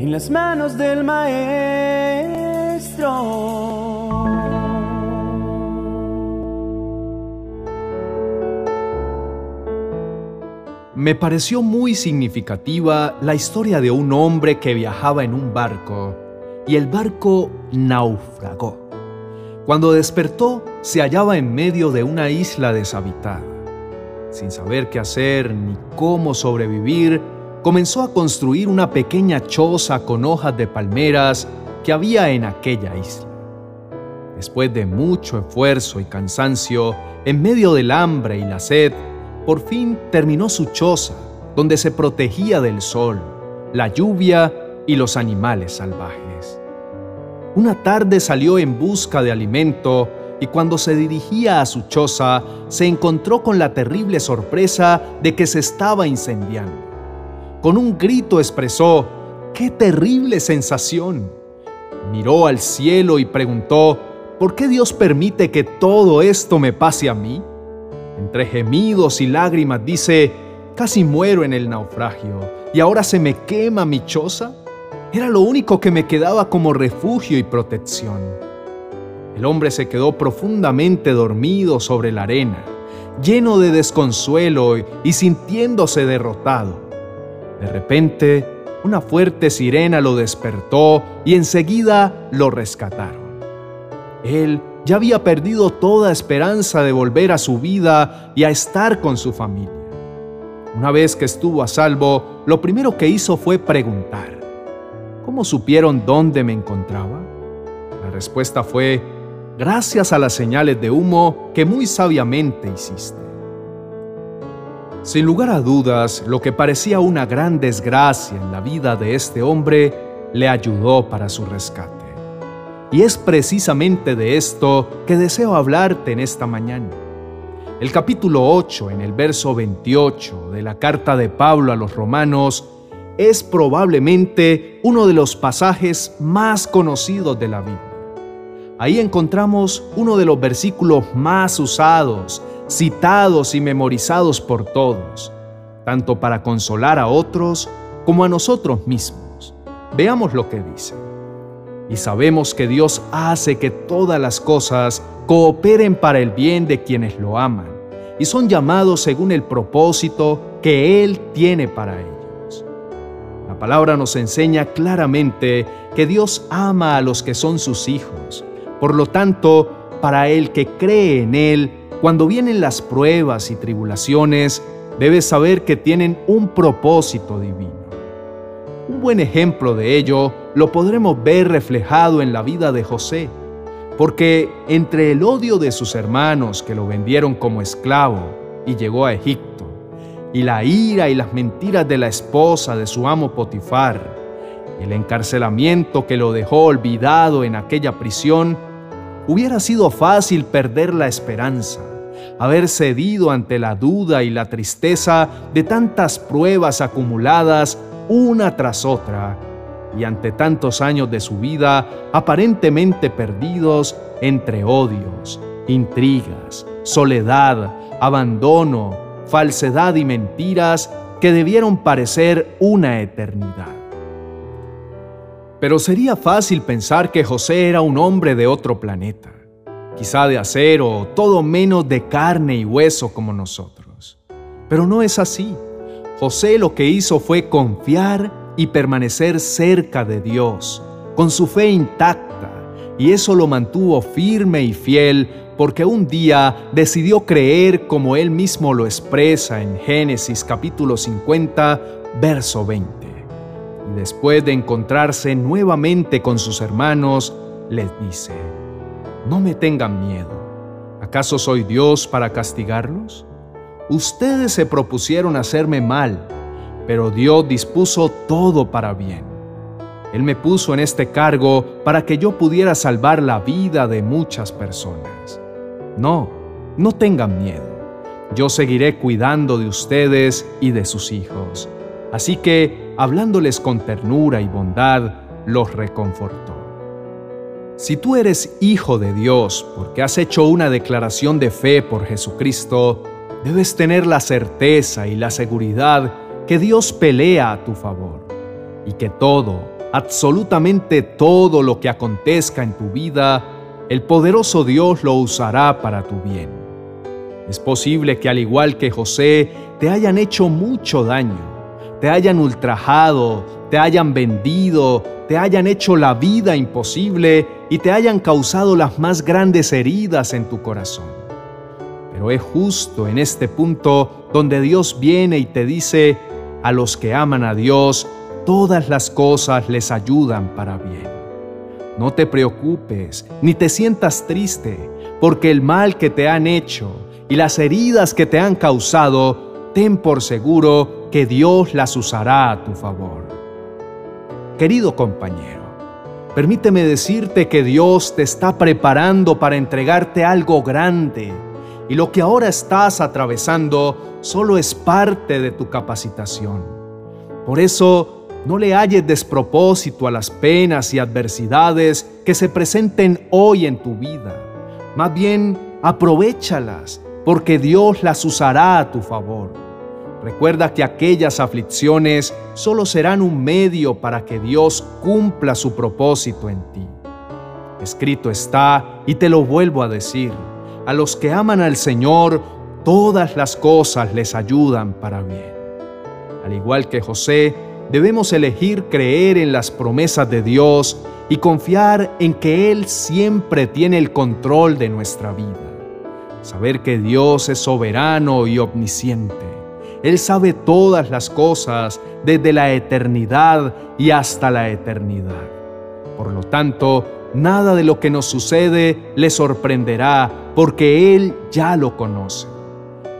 en las manos del maestro. Me pareció muy significativa la historia de un hombre que viajaba en un barco y el barco naufragó. Cuando despertó, se hallaba en medio de una isla deshabitada. Sin saber qué hacer ni cómo sobrevivir, comenzó a construir una pequeña choza con hojas de palmeras que había en aquella isla. Después de mucho esfuerzo y cansancio, en medio del hambre y la sed, por fin terminó su choza, donde se protegía del sol, la lluvia y los animales salvajes. Una tarde salió en busca de alimento y cuando se dirigía a su choza se encontró con la terrible sorpresa de que se estaba incendiando. Con un grito expresó, ¡qué terrible sensación! Miró al cielo y preguntó, ¿por qué Dios permite que todo esto me pase a mí? Entre gemidos y lágrimas dice, casi muero en el naufragio y ahora se me quema mi choza. Era lo único que me quedaba como refugio y protección. El hombre se quedó profundamente dormido sobre la arena, lleno de desconsuelo y sintiéndose derrotado. De repente, una fuerte sirena lo despertó y enseguida lo rescataron. Él ya había perdido toda esperanza de volver a su vida y a estar con su familia. Una vez que estuvo a salvo, lo primero que hizo fue preguntar, ¿Cómo supieron dónde me encontraba? La respuesta fue, gracias a las señales de humo que muy sabiamente hiciste. Sin lugar a dudas, lo que parecía una gran desgracia en la vida de este hombre le ayudó para su rescate. Y es precisamente de esto que deseo hablarte en esta mañana. El capítulo 8, en el verso 28 de la carta de Pablo a los romanos, es probablemente uno de los pasajes más conocidos de la Biblia. Ahí encontramos uno de los versículos más usados, citados y memorizados por todos, tanto para consolar a otros como a nosotros mismos. Veamos lo que dice. Y sabemos que Dios hace que todas las cosas cooperen para el bien de quienes lo aman y son llamados según el propósito que Él tiene para ellos palabra nos enseña claramente que Dios ama a los que son sus hijos. Por lo tanto, para el que cree en Él, cuando vienen las pruebas y tribulaciones, debe saber que tienen un propósito divino. Un buen ejemplo de ello lo podremos ver reflejado en la vida de José, porque entre el odio de sus hermanos que lo vendieron como esclavo y llegó a Egipto, y la ira y las mentiras de la esposa de su amo Potifar, el encarcelamiento que lo dejó olvidado en aquella prisión, hubiera sido fácil perder la esperanza, haber cedido ante la duda y la tristeza de tantas pruebas acumuladas una tras otra, y ante tantos años de su vida aparentemente perdidos entre odios, intrigas, soledad, abandono, falsedad y mentiras que debieron parecer una eternidad. Pero sería fácil pensar que José era un hombre de otro planeta, quizá de acero, todo menos de carne y hueso como nosotros. Pero no es así. José lo que hizo fue confiar y permanecer cerca de Dios, con su fe intacta, y eso lo mantuvo firme y fiel porque un día decidió creer como él mismo lo expresa en Génesis capítulo 50, verso 20. Después de encontrarse nuevamente con sus hermanos, les dice, no me tengan miedo. ¿Acaso soy Dios para castigarlos? Ustedes se propusieron hacerme mal, pero Dios dispuso todo para bien. Él me puso en este cargo para que yo pudiera salvar la vida de muchas personas. No, no tengan miedo. Yo seguiré cuidando de ustedes y de sus hijos. Así que, hablándoles con ternura y bondad, los reconfortó. Si tú eres hijo de Dios porque has hecho una declaración de fe por Jesucristo, debes tener la certeza y la seguridad que Dios pelea a tu favor y que todo, absolutamente todo lo que acontezca en tu vida, el poderoso Dios lo usará para tu bien. Es posible que al igual que José, te hayan hecho mucho daño, te hayan ultrajado, te hayan vendido, te hayan hecho la vida imposible y te hayan causado las más grandes heridas en tu corazón. Pero es justo en este punto donde Dios viene y te dice, a los que aman a Dios, todas las cosas les ayudan para bien. No te preocupes ni te sientas triste, porque el mal que te han hecho y las heridas que te han causado, ten por seguro que Dios las usará a tu favor. Querido compañero, permíteme decirte que Dios te está preparando para entregarte algo grande y lo que ahora estás atravesando solo es parte de tu capacitación. Por eso, no le halles despropósito a las penas y adversidades que se presenten hoy en tu vida. Más bien, aprovechalas, porque Dios las usará a tu favor. Recuerda que aquellas aflicciones solo serán un medio para que Dios cumpla su propósito en ti. Escrito está, y te lo vuelvo a decir, a los que aman al Señor, todas las cosas les ayudan para bien. Al igual que José, debemos elegir creer en las promesas de Dios y confiar en que Él siempre tiene el control de nuestra vida. Saber que Dios es soberano y omnisciente. Él sabe todas las cosas desde la eternidad y hasta la eternidad. Por lo tanto, nada de lo que nos sucede le sorprenderá porque Él ya lo conoce.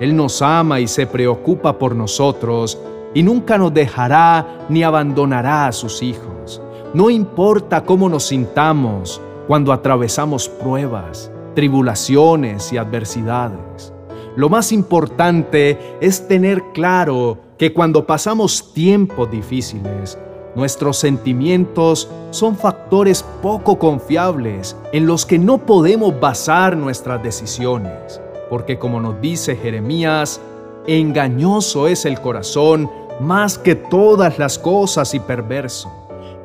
Él nos ama y se preocupa por nosotros y nunca nos dejará ni abandonará a sus hijos. No importa cómo nos sintamos cuando atravesamos pruebas, tribulaciones y adversidades. Lo más importante es tener claro que cuando pasamos tiempos difíciles, nuestros sentimientos son factores poco confiables en los que no podemos basar nuestras decisiones, porque como nos dice Jeremías, engañoso es el corazón más que todas las cosas y perverso.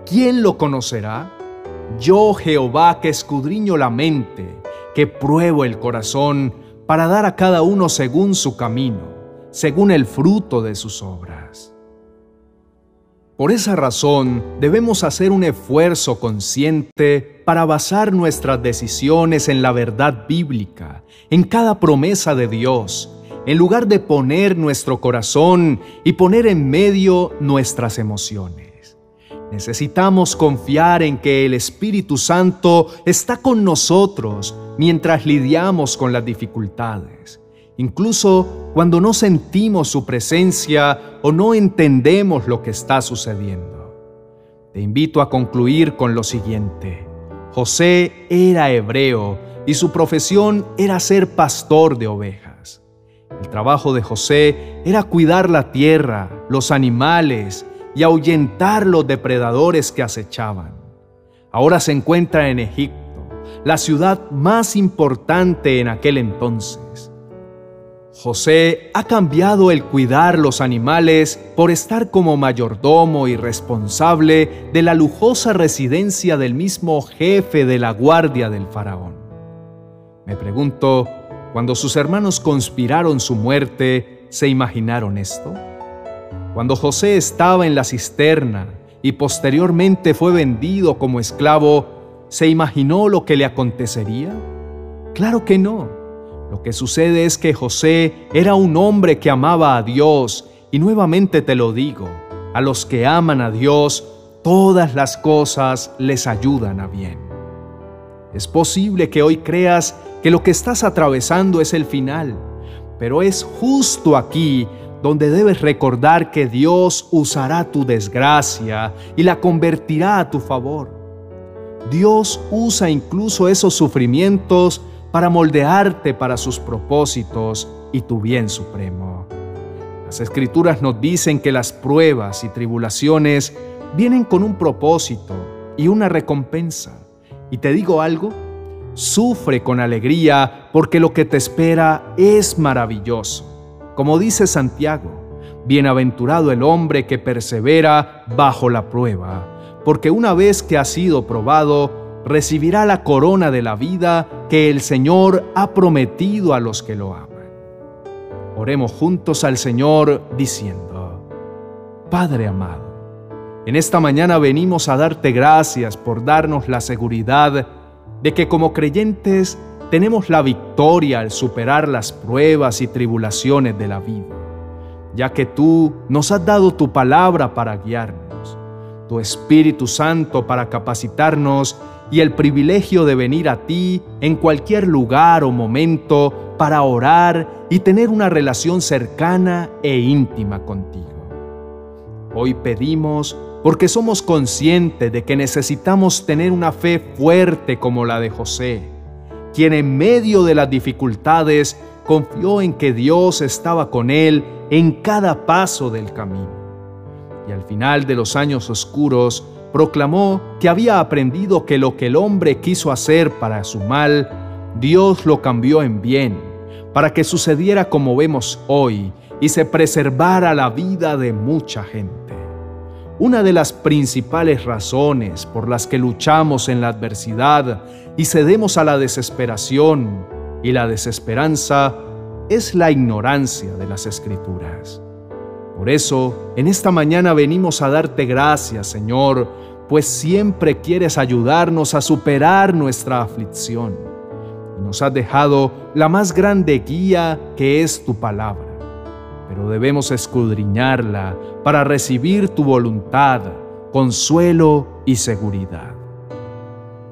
¿Quién lo conocerá? Yo Jehová que escudriño la mente, que pruebo el corazón, para dar a cada uno según su camino, según el fruto de sus obras. Por esa razón debemos hacer un esfuerzo consciente para basar nuestras decisiones en la verdad bíblica, en cada promesa de Dios, en lugar de poner nuestro corazón y poner en medio nuestras emociones. Necesitamos confiar en que el Espíritu Santo está con nosotros mientras lidiamos con las dificultades, incluso cuando no sentimos su presencia o no entendemos lo que está sucediendo. Te invito a concluir con lo siguiente. José era hebreo y su profesión era ser pastor de ovejas. El trabajo de José era cuidar la tierra, los animales y ahuyentar los depredadores que acechaban. Ahora se encuentra en Egipto, la ciudad más importante en aquel entonces. José ha cambiado el cuidar los animales por estar como mayordomo y responsable de la lujosa residencia del mismo jefe de la guardia del faraón. Me pregunto, cuando sus hermanos conspiraron su muerte, ¿se imaginaron esto? Cuando José estaba en la cisterna y posteriormente fue vendido como esclavo, ¿se imaginó lo que le acontecería? Claro que no. Lo que sucede es que José era un hombre que amaba a Dios y nuevamente te lo digo, a los que aman a Dios, todas las cosas les ayudan a bien. Es posible que hoy creas que lo que estás atravesando es el final, pero es justo aquí donde debes recordar que Dios usará tu desgracia y la convertirá a tu favor. Dios usa incluso esos sufrimientos para moldearte para sus propósitos y tu bien supremo. Las escrituras nos dicen que las pruebas y tribulaciones vienen con un propósito y una recompensa. Y te digo algo, Sufre con alegría porque lo que te espera es maravilloso. Como dice Santiago, bienaventurado el hombre que persevera bajo la prueba, porque una vez que ha sido probado, recibirá la corona de la vida que el Señor ha prometido a los que lo aman. Oremos juntos al Señor diciendo, Padre amado, en esta mañana venimos a darte gracias por darnos la seguridad de que como creyentes tenemos la victoria al superar las pruebas y tribulaciones de la vida, ya que tú nos has dado tu palabra para guiarnos, tu Espíritu Santo para capacitarnos y el privilegio de venir a ti en cualquier lugar o momento para orar y tener una relación cercana e íntima contigo. Hoy pedimos porque somos conscientes de que necesitamos tener una fe fuerte como la de José, quien en medio de las dificultades confió en que Dios estaba con él en cada paso del camino. Y al final de los años oscuros, proclamó que había aprendido que lo que el hombre quiso hacer para su mal, Dios lo cambió en bien, para que sucediera como vemos hoy y se preservara la vida de mucha gente. Una de las principales razones por las que luchamos en la adversidad y cedemos a la desesperación y la desesperanza es la ignorancia de las escrituras. Por eso, en esta mañana venimos a darte gracias, Señor, pues siempre quieres ayudarnos a superar nuestra aflicción. Y nos has dejado la más grande guía que es tu palabra. Pero debemos escudriñarla para recibir tu voluntad, consuelo y seguridad.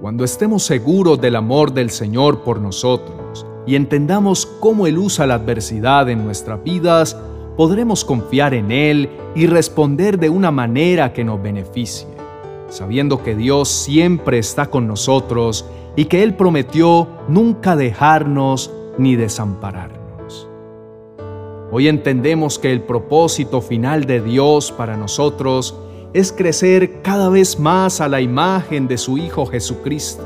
Cuando estemos seguros del amor del Señor por nosotros y entendamos cómo Él usa la adversidad en nuestras vidas, podremos confiar en Él y responder de una manera que nos beneficie sabiendo que Dios siempre está con nosotros y que Él prometió nunca dejarnos ni desampararnos. Hoy entendemos que el propósito final de Dios para nosotros es crecer cada vez más a la imagen de su Hijo Jesucristo.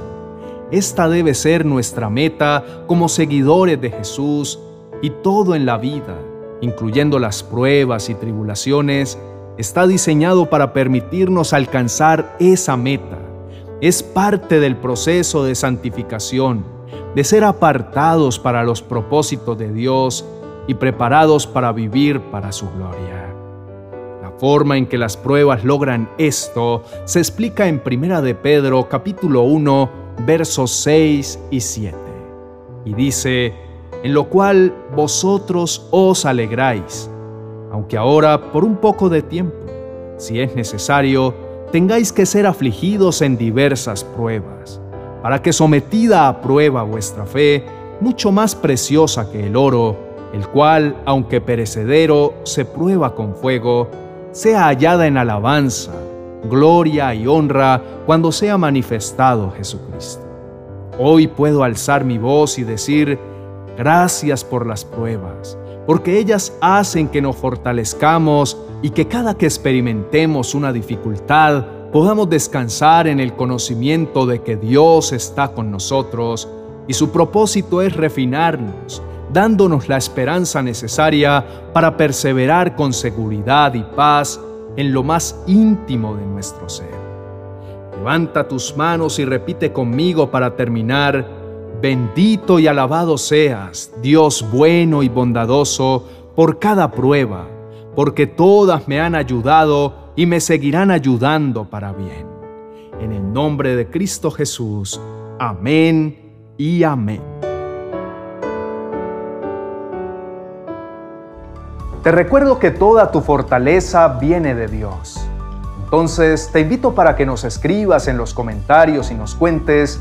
Esta debe ser nuestra meta como seguidores de Jesús y todo en la vida, incluyendo las pruebas y tribulaciones, está diseñado para permitirnos alcanzar esa meta. Es parte del proceso de santificación, de ser apartados para los propósitos de Dios y preparados para vivir para su gloria. La forma en que las pruebas logran esto se explica en Primera de Pedro capítulo 1 versos 6 y 7. Y dice, en lo cual vosotros os alegráis aunque ahora por un poco de tiempo, si es necesario, tengáis que ser afligidos en diversas pruebas, para que sometida a prueba vuestra fe, mucho más preciosa que el oro, el cual, aunque perecedero, se prueba con fuego, sea hallada en alabanza, gloria y honra cuando sea manifestado Jesucristo. Hoy puedo alzar mi voz y decir, gracias por las pruebas porque ellas hacen que nos fortalezcamos y que cada que experimentemos una dificultad podamos descansar en el conocimiento de que Dios está con nosotros y su propósito es refinarnos, dándonos la esperanza necesaria para perseverar con seguridad y paz en lo más íntimo de nuestro ser. Levanta tus manos y repite conmigo para terminar, Bendito y alabado seas, Dios bueno y bondadoso, por cada prueba, porque todas me han ayudado y me seguirán ayudando para bien. En el nombre de Cristo Jesús. Amén y amén. Te recuerdo que toda tu fortaleza viene de Dios. Entonces te invito para que nos escribas en los comentarios y nos cuentes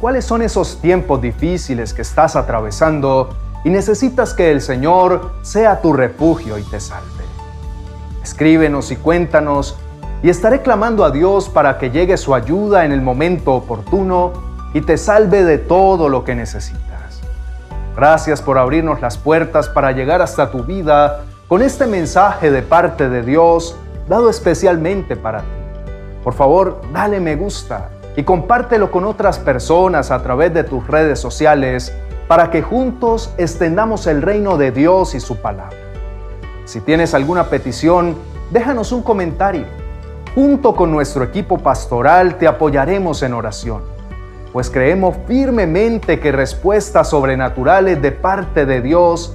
¿Cuáles son esos tiempos difíciles que estás atravesando y necesitas que el Señor sea tu refugio y te salve? Escríbenos y cuéntanos y estaré clamando a Dios para que llegue su ayuda en el momento oportuno y te salve de todo lo que necesitas. Gracias por abrirnos las puertas para llegar hasta tu vida con este mensaje de parte de Dios dado especialmente para ti. Por favor, dale me gusta y compártelo con otras personas a través de tus redes sociales para que juntos extendamos el reino de Dios y su palabra. Si tienes alguna petición, déjanos un comentario. junto con nuestro equipo pastoral te apoyaremos en oración, pues creemos firmemente que respuestas sobrenaturales de parte de Dios